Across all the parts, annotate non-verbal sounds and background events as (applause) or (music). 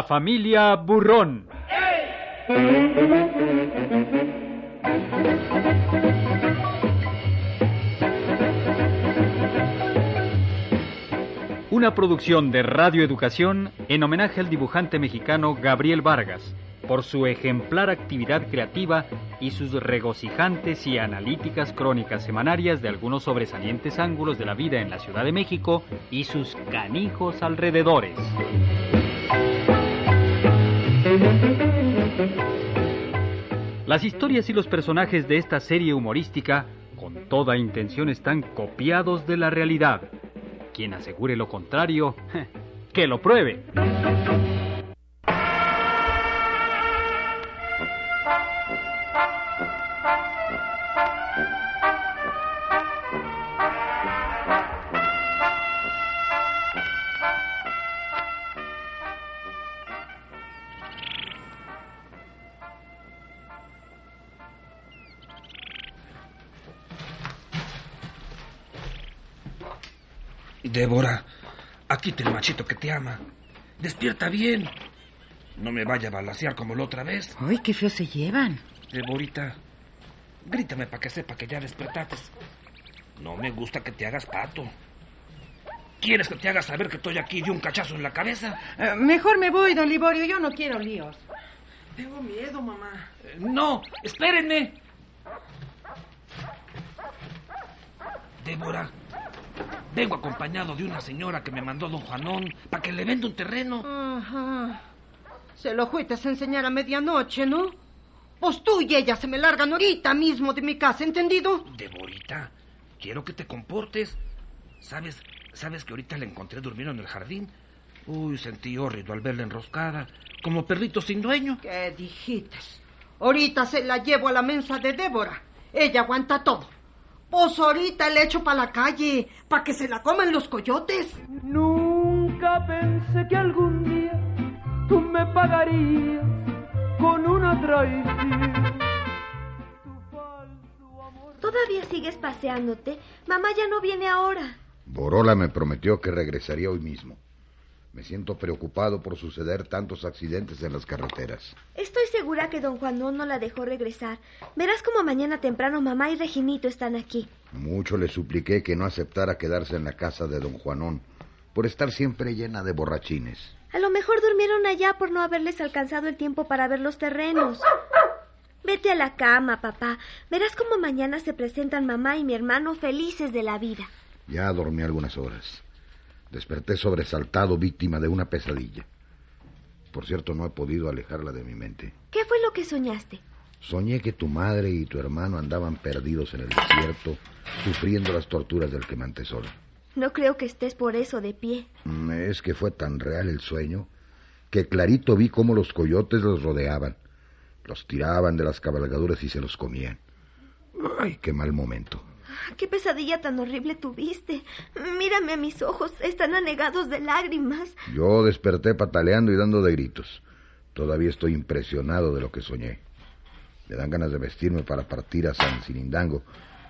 La familia Burrón. Una producción de Radio Educación en homenaje al dibujante mexicano Gabriel Vargas por su ejemplar actividad creativa y sus regocijantes y analíticas crónicas semanarias de algunos sobresalientes ángulos de la vida en la Ciudad de México y sus canijos alrededores. Las historias y los personajes de esta serie humorística con toda intención están copiados de la realidad. Quien asegure lo contrario, (laughs) que lo pruebe. Débora, aquí te el machito que te ama. Despierta bien. No me vaya a balasear como la otra vez. Ay, qué feo se llevan. Deborita, grítame para que sepa que ya despertaste. No me gusta que te hagas pato. ¿Quieres que te haga saber que estoy aquí de un cachazo en la cabeza? Eh, mejor me voy, don Liborio. Yo no quiero líos. Tengo miedo, mamá. Eh, no, espérenme. Débora, vengo acompañado de una señora que me mandó don Juanón para que le venda un terreno. Ajá. Se lo fuiste a enseñar a medianoche, ¿no? Pues tú y ella se me largan ahorita mismo de mi casa, ¿entendido? Deborita, quiero que te comportes. ¿Sabes, sabes que ahorita la encontré durmiendo en el jardín? Uy, sentí horrido al verla enroscada, como perrito sin dueño. ¿Qué dijiste? Ahorita se la llevo a la mensa de Débora. Ella aguanta todo. Pues ahorita le echo para la calle, para que se la coman los coyotes. Nunca pensé que algún día tú me pagarías con una traición. Tu falso amor. ¿Todavía sigues paseándote? Mamá ya no viene ahora. Borola me prometió que regresaría hoy mismo. Me siento preocupado por suceder tantos accidentes en las carreteras. Estoy segura que don Juanón no la dejó regresar. Verás como mañana temprano mamá y Reginito están aquí. Mucho le supliqué que no aceptara quedarse en la casa de don Juanón, por estar siempre llena de borrachines. A lo mejor durmieron allá por no haberles alcanzado el tiempo para ver los terrenos. Vete a la cama, papá. Verás como mañana se presentan mamá y mi hermano felices de la vida. Ya dormí algunas horas. Desperté sobresaltado, víctima de una pesadilla. Por cierto, no he podido alejarla de mi mente. ¿Qué fue lo que soñaste? Soñé que tu madre y tu hermano andaban perdidos en el desierto, sufriendo las torturas del quemantesol. No creo que estés por eso de pie. Mm, Es que fue tan real el sueño que clarito vi cómo los coyotes los rodeaban. Los tiraban de las cabalgaduras y se los comían. Ay, qué mal momento. ¿Qué pesadilla tan horrible tuviste? Mírame a mis ojos, están anegados de lágrimas. Yo desperté pataleando y dando de gritos. Todavía estoy impresionado de lo que soñé. Me dan ganas de vestirme para partir a San Cinindango.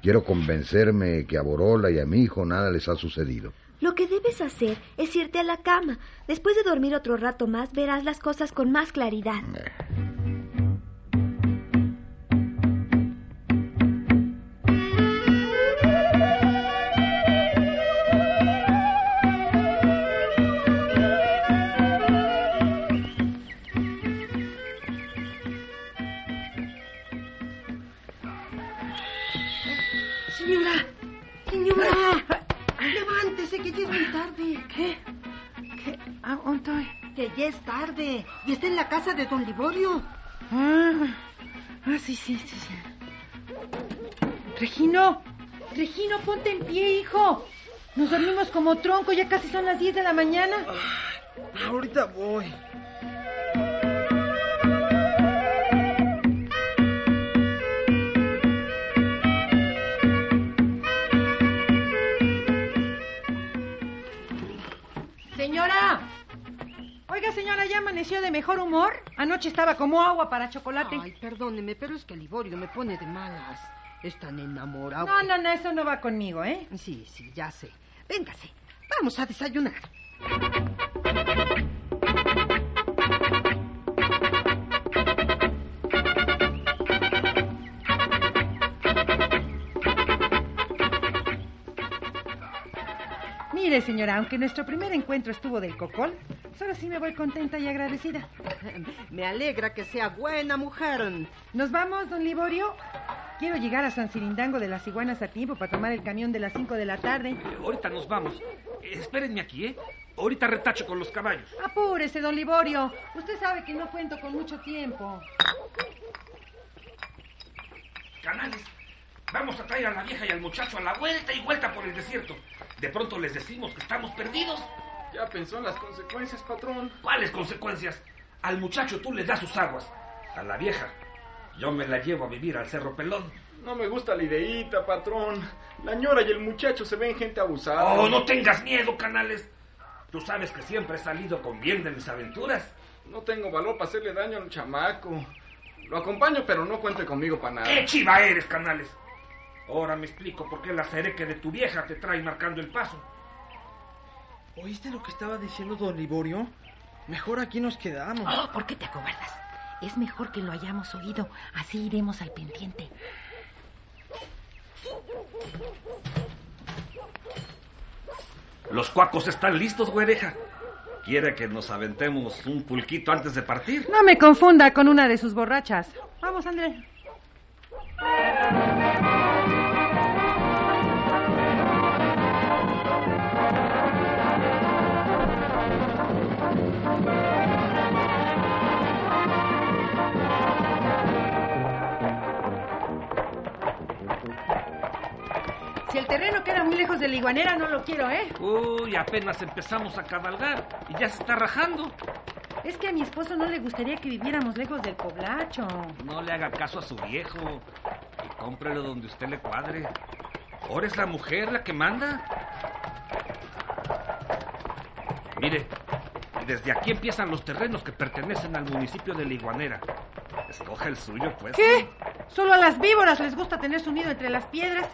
Quiero convencerme que a Borola y a mi hijo nada les ha sucedido. Lo que debes hacer es irte a la cama. Después de dormir otro rato más, verás las cosas con más claridad. Señora, señora, levántese que ya es muy tarde. ¿Qué? ¿Qué? ¿A dónde estoy? Que ya es tarde y está en la casa de don Liborio. Ah, ah, sí, sí, sí, sí. Regino, Regino, ponte en pie, hijo. Nos dormimos como tronco, ya casi son las 10 de la mañana. Ahorita voy. amaneció de mejor humor? Anoche estaba como agua para chocolate. Ay, perdóneme, pero es que Liborio me pone de malas. Están enamorados. No, no, no, eso no va conmigo, ¿eh? Sí, sí, ya sé. Véngase, vamos a desayunar. Mire, señora, aunque nuestro primer encuentro estuvo del cocol, solo sí me voy contenta y agradecida. Me alegra que sea buena mujer. ¿Nos vamos, don Liborio? Quiero llegar a San Cirindango de las Iguanas a tiempo para tomar el camión de las 5 de la tarde. Eh, ahorita nos vamos. Eh, espérenme aquí, ¿eh? Ahorita retacho con los caballos. Apúrese, don Liborio. Usted sabe que no cuento con mucho tiempo. Canales, vamos a traer a la vieja y al muchacho a la vuelta y vuelta por el desierto. De pronto les decimos que estamos perdidos. Ya pensó en las consecuencias, patrón. ¿Cuáles consecuencias? Al muchacho tú le das sus aguas. A la vieja, yo me la llevo a vivir al Cerro Pelón. No me gusta la ideita, patrón. La ñora y el muchacho se ven gente abusada. Oh, no tengas miedo, Canales. Tú sabes que siempre he salido con bien de mis aventuras. No tengo valor para hacerle daño al chamaco. Lo acompaño, pero no cuente conmigo para nada. ¡Qué chiva eres, Canales! Ahora me explico por qué la cereque de tu vieja te trae marcando el paso. ¿Oíste lo que estaba diciendo don Liborio? Mejor aquí nos quedamos. Oh, ¿por qué te acobardas? Es mejor que lo hayamos oído. Así iremos al pendiente. Los cuacos están listos, güereja. ¿Quiere que nos aventemos un pulquito antes de partir? No me confunda con una de sus borrachas. Vamos, André. Terreno queda muy lejos de la iguanera, no lo quiero, ¿eh? Uy, apenas empezamos a cabalgar y ya se está rajando. Es que a mi esposo no le gustaría que viviéramos lejos del poblacho. No le haga caso a su viejo y cómprelo donde usted le cuadre. Ahora es la mujer la que manda. Mire, desde aquí empiezan los terrenos que pertenecen al municipio de La Iguanera. Escoja el suyo, pues. ¿Qué? Solo a las víboras les gusta tener su nido entre las piedras.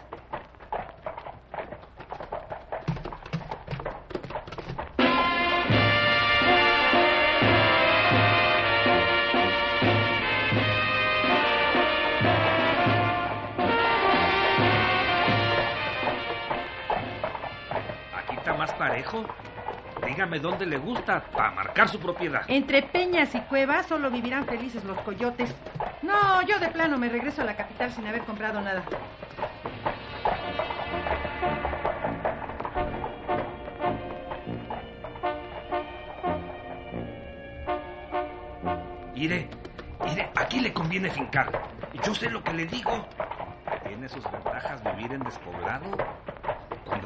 Más parejo. Dígame dónde le gusta para marcar su propiedad. Entre peñas y cuevas solo vivirán felices los coyotes. No, yo de plano me regreso a la capital sin haber comprado nada. Mire, mire, aquí le conviene fincar. Yo sé lo que le digo. Tiene sus ventajas vivir en despoblado.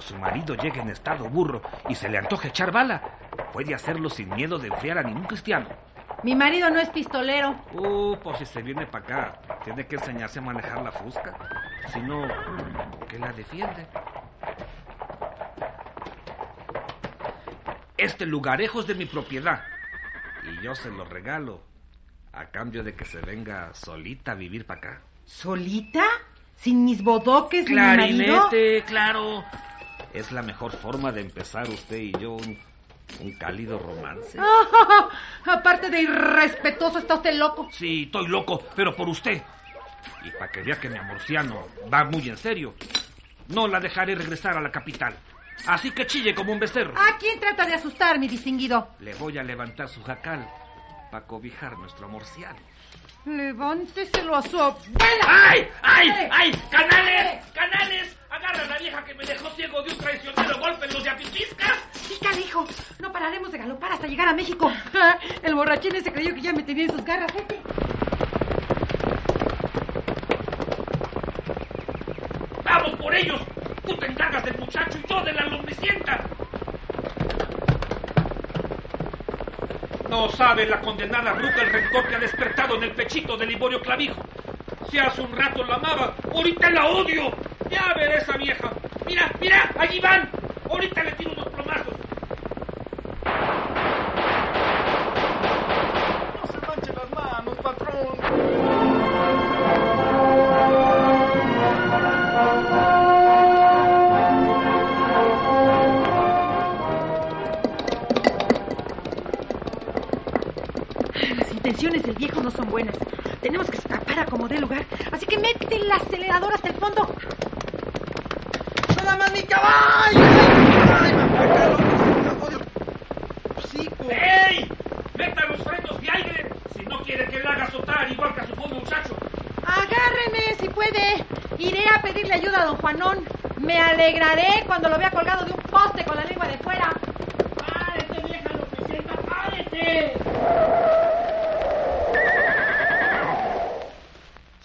Cuando su marido llegue en estado burro y se le antoje echar bala, puede hacerlo sin miedo de enfriar a ningún cristiano. Mi marido no es pistolero. Uh, pues si se viene para acá, tiene que enseñarse a manejar la fusca. Si no, ¿qué la defiende? Este lugarejo es de mi propiedad. Y yo se lo regalo. A cambio de que se venga solita a vivir para acá. ¿Solita? ¿Sin mis bodoques ni mi marido? Clarinete, claro. Es la mejor forma de empezar usted y yo un, un cálido romance. (laughs) Aparte de irrespetuoso, está usted loco. Sí, estoy loco, pero por usted. Y para que vea que mi amorciano va muy en serio, no la dejaré regresar a la capital. Así que chille como un becerro. ¿A quién trata de asustar, mi distinguido? Le voy a levantar su jacal para cobijar nuestro amorciano. Levánteselo a su abuela. ¡Ay! ¡Ay! ¡Ay! ¡Canales! ¡Canales! ¡Agarra a la vieja que me dejó ciego de un traicionero golpe en los yapitiscas! Pícale, hijo. No pararemos de galopar hasta llegar a México. (laughs) El borrachín se creyó que ya me tenía en sus garras. Vete. ¡Vamos por ellos! Tú te encargas del muchacho y yo de la lombricienta. No sabe la condenada bruja el rencor que ha despertado en el pechito de Liborio Clavijo. Si hace un rato la amaba, ahorita la odio. Ya veré esa vieja. Mira, mira, allí van. Ahorita le tiro unos plomazos. No se manche las manos, patrón. Las intenciones del viejo no son buenas. Tenemos que escapar a como dé lugar. Así que mete el acelerador hasta el fondo. Mi caballo! ¡Ay. ¡Ey! ¡Meta los frenos de aire! Si no quiere que le haga azotar igual que a su pobre muchacho. Agárreme si puede. Iré a pedirle ayuda a don Juanón. Me alegraré cuando lo vea colgado de un poste con la lengua de fuera. ¡Párese, vieja párese!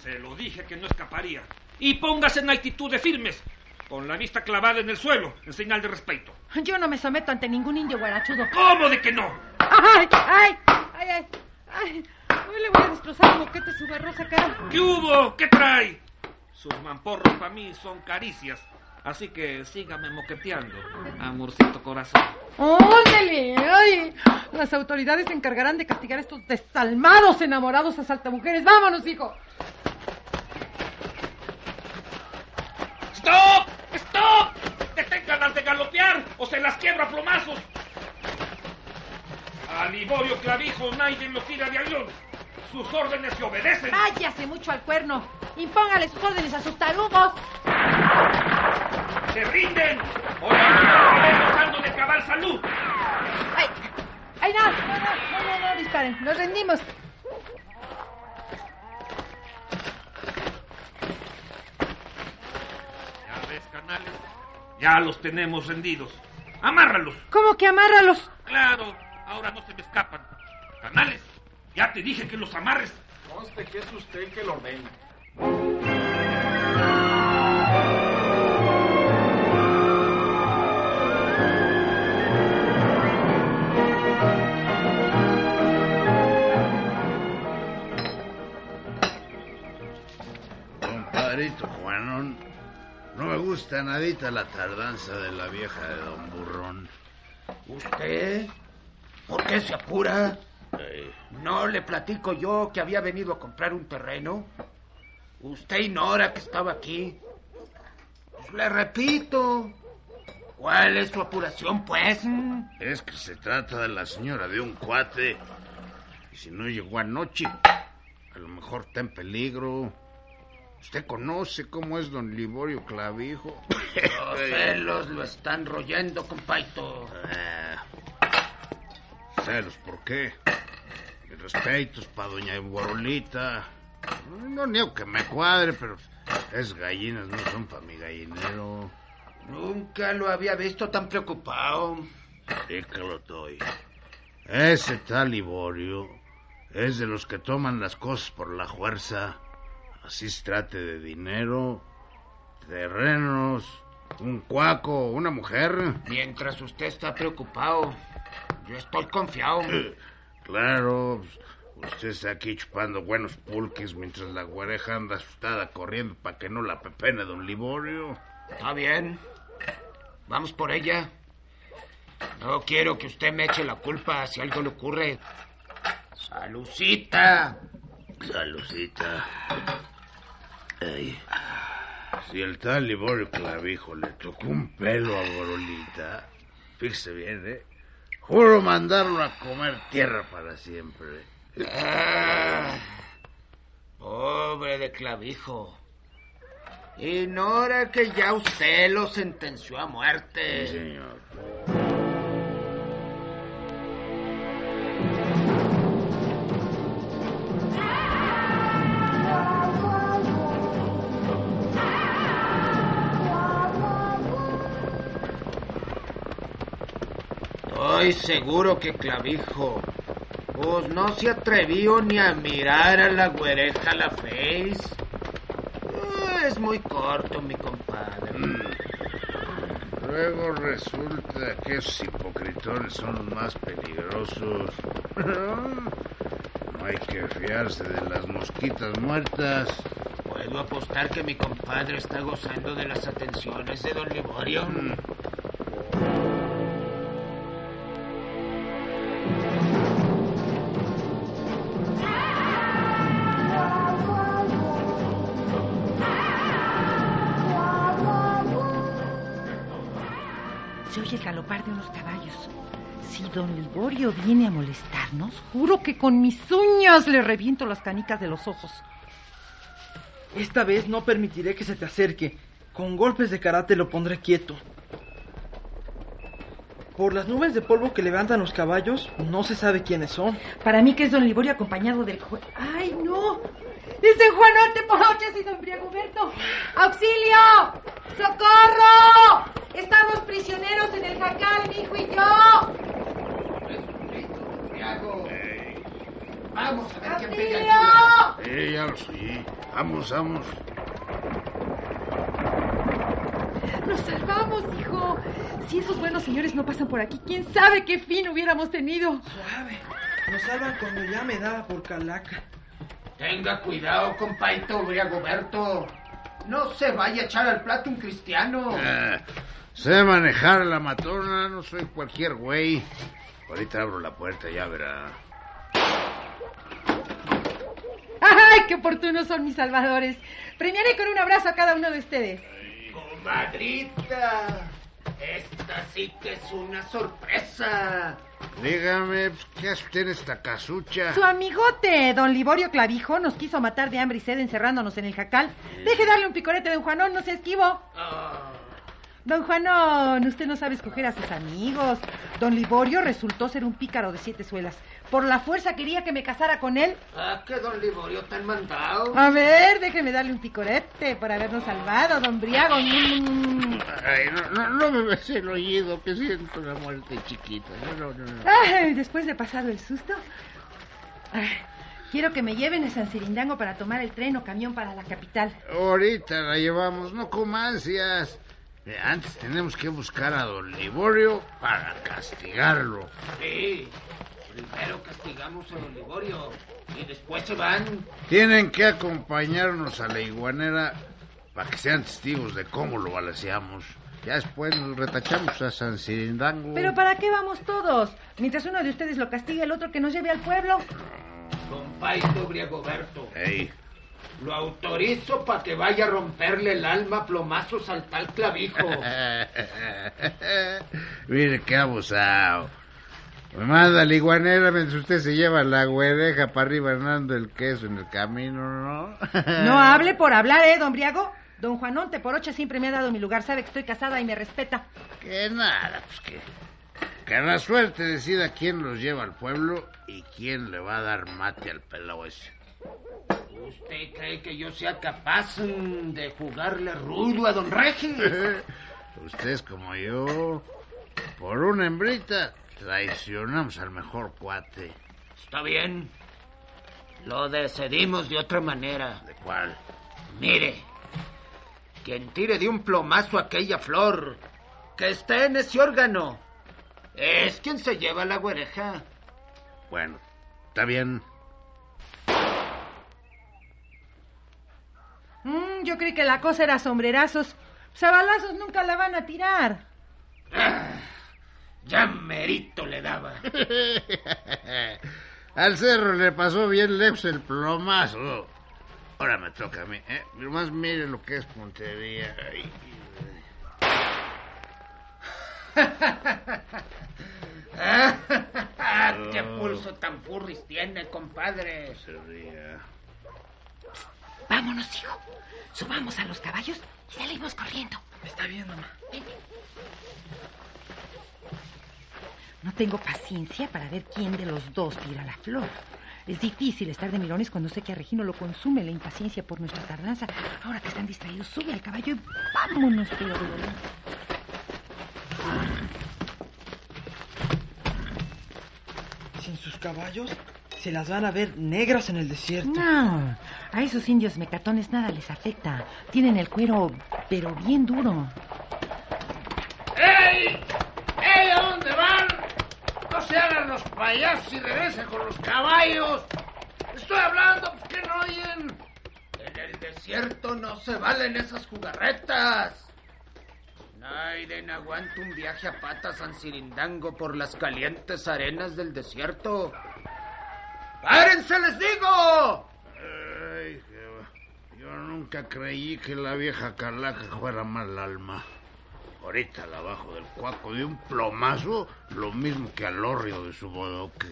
Se lo dije que no escaparía. Y póngase en actitud de firmes, con la vista clavada en el suelo, en señal de respeto. Yo no me someto ante ningún indio guarachudo. ¿Cómo de que no? ¡Ay, ay, ay, ay! ay. Hoy le voy a destrozar el moquete su barrosa cara. ¿Qué hubo? ¿Qué trae? Sus mamporros para mí son caricias. Así que sígame moqueteando, amorcito corazón. ¡Óndele! ¡Ay! Las autoridades se encargarán de castigar a estos desalmados enamorados asaltamujeres. ¡Vámonos, hijo! ¡Stop! ¡Deténganlas de galopear o se las quiebra a plomazos! A Liborio Clavijo nadie lo tira de avión. Sus órdenes se obedecen. Váyase mucho al cuerno. Impóngale sus órdenes a sus tarugos. ¡Se rinden! ¡O la de cavar salud! ¡Ay! ¡Ay, no! No, no, no, no, no disparen. Nos rendimos. Ya ves, canales. Ya los tenemos rendidos. ¡Amárralos! ¿Cómo que amárralos? Claro, ahora no se me escapan. Canales, ya te dije que los amarres. Conste que es usted el que lo ordena. Gusta nadita la tardanza de la vieja de don Burrón. ¿Usted? ¿Por qué se apura? Eh, ¿No le platico yo que había venido a comprar un terreno? ¿Usted ignora que estaba aquí? Pues le repito. ¿Cuál es su apuración, pues? es que se trata de la señora de un cuate. Y si no llegó anoche, a lo mejor está en peligro. Usted conoce cómo es don Liborio Clavijo. Los (laughs) celos lo están royendo, compaito. Ah, celos, ¿por qué? Mis respetos para doña Borolita. No niego que me cuadre, pero es gallinas, no son para mi gallinero. Nunca lo había visto tan preocupado. Sí que lo estoy. Ese tal Liborio es de los que toman las cosas por la fuerza. Así se trate de dinero, terrenos, un cuaco, una mujer. Mientras usted está preocupado, yo estoy confiado. (clears throat) Claro, usted está aquí chupando buenos pulques mientras la güereja anda asustada corriendo para que no la pepene don Liborio. Está bien. Vamos por ella. No quiero que usted me eche la culpa si algo le ocurre. Salucita. Salucita. Ay. Si el tal Liborio Clavijo le tocó un pelo a Borolita, fíjese bien, ¿eh? Juro mandarlo a comer tierra para siempre. Ah, pobre de Clavijo. Ignora que ya usted lo sentenció a muerte. Sí, señor. Estoy seguro que Clavijo, pues no se atrevió ni a mirar a la güereja la face. Eh, Es muy corto, mi compadre. Luego resulta que esos hipocritones son los más peligrosos. (laughs) No hay que fiarse de las mosquitas muertas. Puedo apostar que mi compadre está gozando de las atenciones de don Liborio. Se el galopar de unos caballos. Si don Liborio viene a molestarnos, Juro que con mis uñas le reviento las canicas de los ojos. Esta vez no permitiré que se te acerque. Con golpes de karate lo pondré quieto. Por las nubes de polvo que levantan los caballos, no se sabe quiénes son. Para mí que es don Liborio acompañado del juez. ¡Ay, no! ¡Es don Juanote Porochas y don Briagoberto! ¡Auxilio! ¡Socorro! Estamos prisioneros en el jacal, mi hijo y yo. Vamos a ver quién pega. Eh, ya lo sí. Vamos, vamos. Nos salvamos, hijo. Si esos buenos señores no pasan por aquí, quién sabe qué fin hubiéramos tenido. Suave. Nos salvan cuando ya me da por calaca. Tenga cuidado, compaito Briagoberto. No se vaya a echar al plato un cristiano. Eh, sé manejar la matrona, no soy cualquier güey. Ahorita abro la puerta, ya verá. ¡Ay, qué oportunos son mis salvadores! Premiaré con un abrazo a cada uno de ustedes. Comadrita, esta sí que es una sorpresa. Dígame, pues, ¿qué hace usted en esta casucha? Su amigote, don Liborio Clavijo, nos quiso matar de hambre y sed encerrándonos en el jacal. Deje darle un picorete, don Juanón, no se esquivo. Don Juanón, usted no sabe escoger a sus amigos. Don Liborio resultó ser un pícaro de siete suelas. Por la fuerza quería que me casara con él. ¿A qué don Liborio tan mandado? A ver, déjeme darle un picorete por habernos salvado, don Briago. Mm. Ay, no, no, no me ves el oído, que siento una muerte chiquita. No, no, no. no. Ay, después de pasado el susto, ay, quiero que me lleven a San Cirindango para tomar el tren o camión para la capital. Ahorita la llevamos, no. Eh, Antes tenemos que buscar a don Liborio para castigarlo. Sí. Primero castigamos a don Liborio y después se van. Tienen que acompañarnos a la iguanera para que sean testigos de cómo lo balaceamos. Ya después nos retachamos a San Cirindango. Pero ¿para qué vamos todos? Mientras uno de ustedes lo castiga, el otro que nos lleve al pueblo. Compaito Briagoberto, Ey, lo autorizo para que vaya a romperle el alma a plomazos al tal clavijo. (laughs) Mire qué abusado. Manda la iguanera mientras usted se lleva la güereja para arriba ganando el queso en el camino, ¿no? (laughs) No hable por hablar, ¿eh, don Briago? Don Juanón Teporocha siempre me ha dado mi lugar. Sabe que estoy casada y me respeta. Que nada, pues que... Que la suerte decida quién los lleva al pueblo y quién le va a dar mate al pelao ese. ¿Usted cree que yo sea capaz mm, de jugarle rudo a don Regis? (laughs) Usted es como yo. Por una hembrita traicionamos al mejor cuate. Está bien. Lo decidimos de otra manera. ¿De cuál? Mire, quien tire de un plomazo aquella flor que esté en ese órgano es quien se lleva la güereja. Bueno, está bien. Mm, yo creí que la cosa era sombrerazos. Sabalazos nunca la van a tirar. Ya merito le daba. (laughs) Al cerro le pasó bien lejos el plomazo. Ahora me toca a mí, ¿eh? Más mire lo que es puntería. Ay, (laughs) ¿Qué pulso tan furris tiene, compadre? ría. Vámonos, hijo. Subamos a los caballos y salimos corriendo. Está bien, mamá. No tengo paciencia para ver quién de los dos tira la flor. Es difícil estar de mirones cuando sé que a Regino lo consume la impaciencia por nuestra tardanza. Ahora que están distraídos, sube al caballo y vámonos, volante. Sin sus caballos, se las van a ver negras en el desierto. No, a esos indios mecatones nada les afecta. Tienen el cuero, pero bien duro. ¡Ey! ¡Ey! ¿A dónde van? No se hagan los payasos y regresen con los caballos. Estoy hablando, pues que no oyen. En el desierto no se valen esas jugarretas. Naiden aguanta un viaje a pata a San Cirindango por las calientes arenas del desierto. ¡Párense, les digo! Ay, yo nunca creí que la vieja calaca fuera mal alma. Ahorita la bajo del cuaco de un plomazo, lo mismo que al hórreo de su bodoque.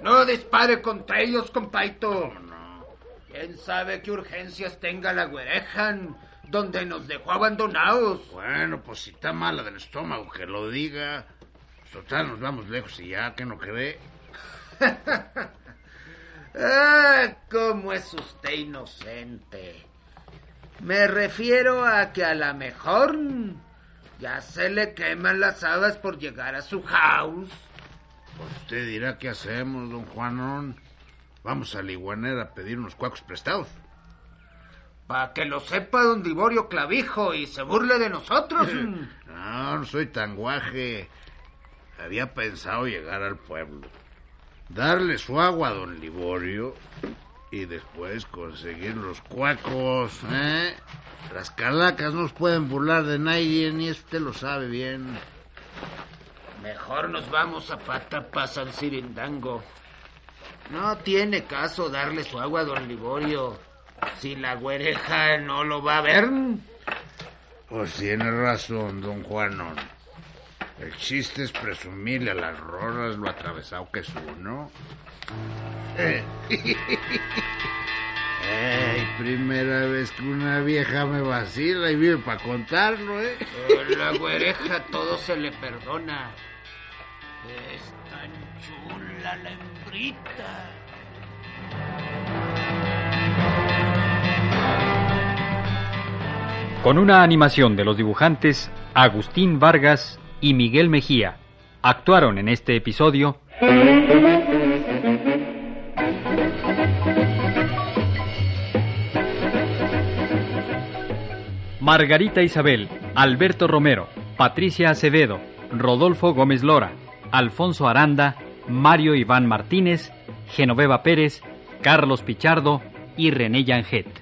No dispare contra ellos, compaito. No, ¿Quién sabe qué urgencias tenga la güerejan donde nos dejó abandonados? Bueno, pues si está mala del estómago, que lo diga. Total, nos vamos lejos y ya, que no cree. (laughs) ah, cómo es usted inocente. Me refiero a que a lo mejor ya se le queman las habas por llegar a su house. Pues usted dirá qué hacemos, don Juanón. Vamos a la iguanera a pedir unos cuacos prestados. Para que lo sepa don Liborio Clavijo y se burle de nosotros. (laughs) no, no soy tan guaje. Había pensado llegar al pueblo, darle su agua a don Liborio y después conseguir los cuacos, ¿eh? Las calacas no nos pueden burlar de nadie, ni usted lo sabe bien. Mejor nos vamos a Patapa, San Cirindango. No tiene caso darle su agua a don Liborio. Si la güereja no lo va a ver. Pues tiene razón, don Juanón. El chiste es presumirle a las roras lo atravesado que es uno. Eh. (laughs) primera vez que una vieja me vacila y vive para contarlo, ¿eh? la güereja todo se le perdona. Es tan chula la hembrita. Con una animación de los dibujantes Agustín Vargas y Miguel Mejía, actuaron en este episodio Margarita Isabel, Alberto Romero, Patricia Acevedo, Rodolfo Gómez Lora, Alfonso Aranda, Mario Iván Martínez, Genoveva Pérez, Carlos Pichardo y René Yanget.